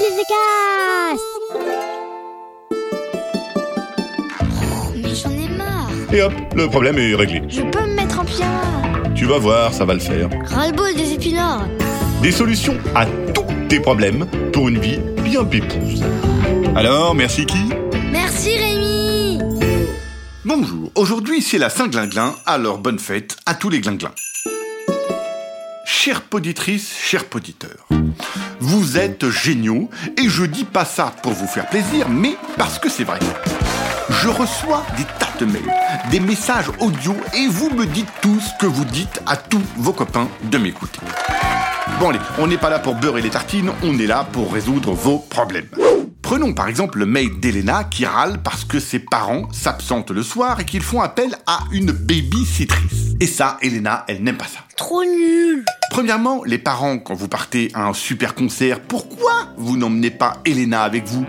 les Oh, mais j'en ai marre. Et hop, le problème est réglé. Je peux me mettre en pyjama. Tu vas voir, ça va le faire. Ras-le-bol des épinards. Des solutions à tous tes problèmes pour une vie bien pépouse. Alors, merci qui? Merci Rémi. Bonjour, aujourd'hui c'est la Saint-Glinglin, alors bonne fête à tous les glinglins. Chères poditrices, chers poditeurs, vous êtes géniaux et je dis pas ça pour vous faire plaisir, mais parce que c'est vrai. Je reçois des tas de mails, des messages audio et vous me dites tout ce que vous dites à tous vos copains de m'écouter. Bon allez, on n'est pas là pour beurrer les tartines, on est là pour résoudre vos problèmes. Prenons par exemple le mail d'Elena qui râle parce que ses parents s'absentent le soir et qu'ils font appel à une baby-citrice. Et ça, Elena, elle n'aime pas ça. Trop nul. Premièrement, les parents, quand vous partez à un super concert, pourquoi vous n'emmenez pas Elena avec vous?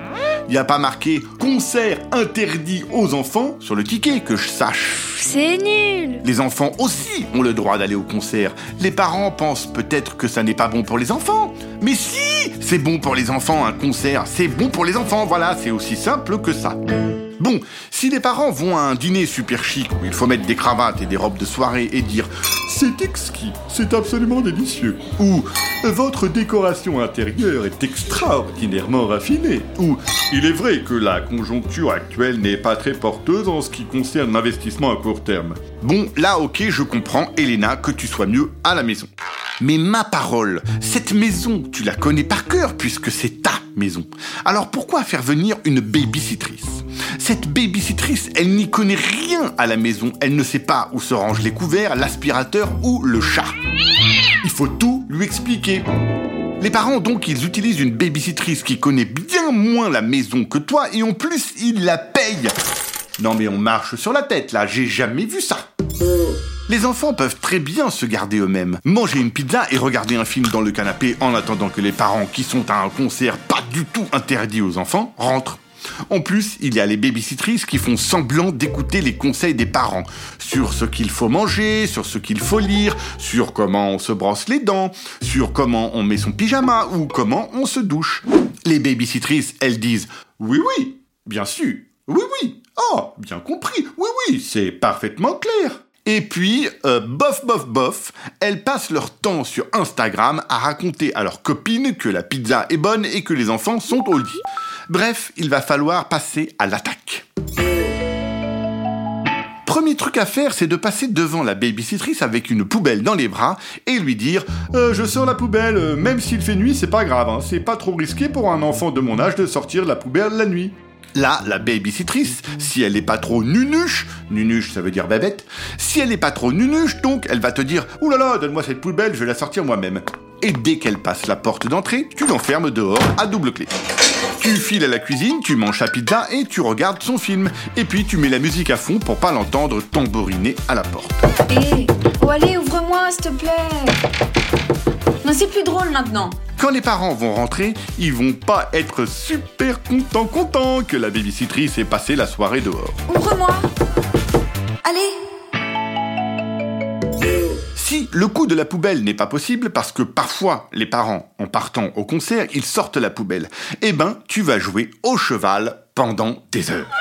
Il n'y a pas marqué concert interdit aux enfants sur le ticket, que je sache. C'est nul. Les enfants aussi ont le droit d'aller au concert. Les parents pensent peut-être que ça n'est pas bon pour les enfants. Mais si C'est bon pour les enfants, un concert. C'est bon pour les enfants, voilà, c'est aussi simple que ça. Bon, si les parents vont à un dîner super chic où il faut mettre des cravates et des robes de soirée et dire c'est exquis, c'est absolument délicieux, ou votre décoration intérieure est extraordinairement raffinée, ou il est vrai que la conjoncture actuelle n'est pas très porteuse en ce qui concerne l'investissement à court terme. Bon, là ok, je comprends, Elena, que tu sois mieux à la maison. Mais ma parole, cette maison, tu la connais par cœur puisque c'est maison. Alors pourquoi faire venir une babysitrice? Cette babysitrice, elle n'y connaît rien à la maison. Elle ne sait pas où se rangent les couverts, l'aspirateur ou le chat. Il faut tout lui expliquer. Les parents, donc, ils utilisent une babysitrice qui connaît bien moins la maison que toi et en plus, ils la payent. Non mais on marche sur la tête là, j'ai jamais vu ça. Les enfants peuvent très bien se garder eux-mêmes, manger une pizza et regarder un film dans le canapé en attendant que les parents qui sont à un concert pas du tout interdit aux enfants rentrent. En plus, il y a les babysitrices qui font semblant d'écouter les conseils des parents sur ce qu'il faut manger, sur ce qu'il faut lire, sur comment on se brosse les dents, sur comment on met son pyjama ou comment on se douche. Les babysitrices, elles disent oui oui, bien sûr, oui oui, oh, bien compris, oui oui, c'est parfaitement clair. Et puis, euh, bof, bof, bof, elles passent leur temps sur Instagram à raconter à leurs copines que la pizza est bonne et que les enfants sont au. Bref, il va falloir passer à l'attaque. Premier truc à faire, c'est de passer devant la babysitrice avec une poubelle dans les bras et lui dire Euh, Je sors la poubelle, euh, même s'il fait nuit, c'est pas grave, hein, c'est pas trop risqué pour un enfant de mon âge de sortir la poubelle la nuit. Là, la babysitrice, si elle n'est pas trop nunuche, nunuche ça veut dire babette, si elle n'est pas trop nunuche, donc elle va te dire Ouh là là, donne-moi cette poubelle, je vais la sortir moi-même. Et dès qu'elle passe la porte d'entrée, tu l'enfermes dehors à double clé. Tu files à la cuisine, tu manges ta pizza et tu regardes son film. Et puis tu mets la musique à fond pour pas l'entendre tambouriner à la porte. Hé Oh allez, ouvre-moi, s'il te plaît Non, c'est plus drôle maintenant. Quand les parents vont rentrer, ils vont pas être super contents contents que la babysitrice ait passé la soirée dehors. Ouvre-moi Allez Si le coup de la poubelle n'est pas possible parce que parfois les parents, en partant au concert, ils sortent la poubelle, eh ben tu vas jouer au cheval pendant des heures.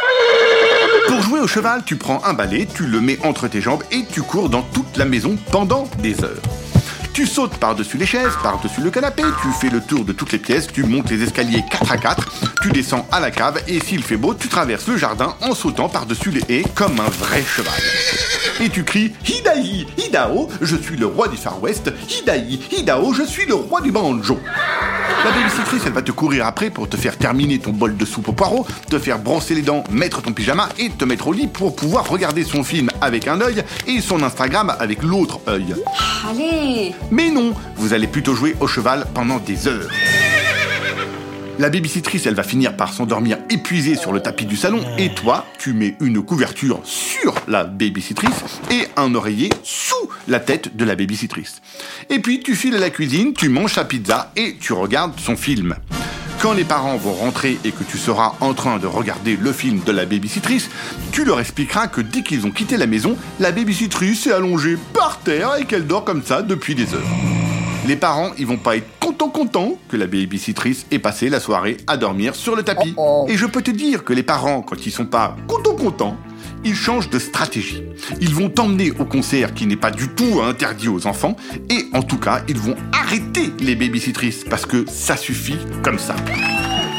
Pour jouer au cheval, tu prends un balai, tu le mets entre tes jambes et tu cours dans toute la maison pendant des heures. Tu sautes par-dessus les chaises, par-dessus le canapé, tu fais le tour de toutes les pièces, tu montes les escaliers 4 à 4, tu descends à la cave et s'il fait beau, tu traverses le jardin en sautant par-dessus les haies comme un vrai cheval. Et tu cries Hidaï, Hidao, je suis le roi du Far West, Hidaï, Hidao, je suis le roi du banjo. La babysitrice, elle va te courir après pour te faire terminer ton bol de soupe au poireau, te faire brosser les dents, mettre ton pyjama et te mettre au lit pour pouvoir regarder son film avec un œil et son Instagram avec l'autre œil. Allez Mais non, vous allez plutôt jouer au cheval pendant des heures. La babysitrice, elle va finir par s'endormir épuisée sur le tapis du salon et toi, tu mets une couverture sur la babysitrice et un oreiller sous la tête de la babysitrice. Et puis tu files à la cuisine, tu manges ta pizza et tu regardes son film. Quand les parents vont rentrer et que tu seras en train de regarder le film de la babysitrice, tu leur expliqueras que dès qu'ils ont quitté la maison, la babysitrice s'est allongée par terre et qu'elle dort comme ça depuis des heures. Les parents, ils vont pas être contents content que la babysitrice ait passé la soirée à dormir sur le tapis. Oh, oh. Et je peux te dire que les parents, quand ils sont pas content content, ils changent de stratégie. Ils vont t'emmener au concert qui n'est pas du tout interdit aux enfants, et en tout cas, ils vont arrêter les babysitrices parce que ça suffit comme ça.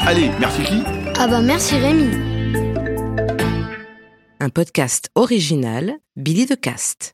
Allez, merci qui Ah bah merci Rémi. Un podcast original, Billy de Cast.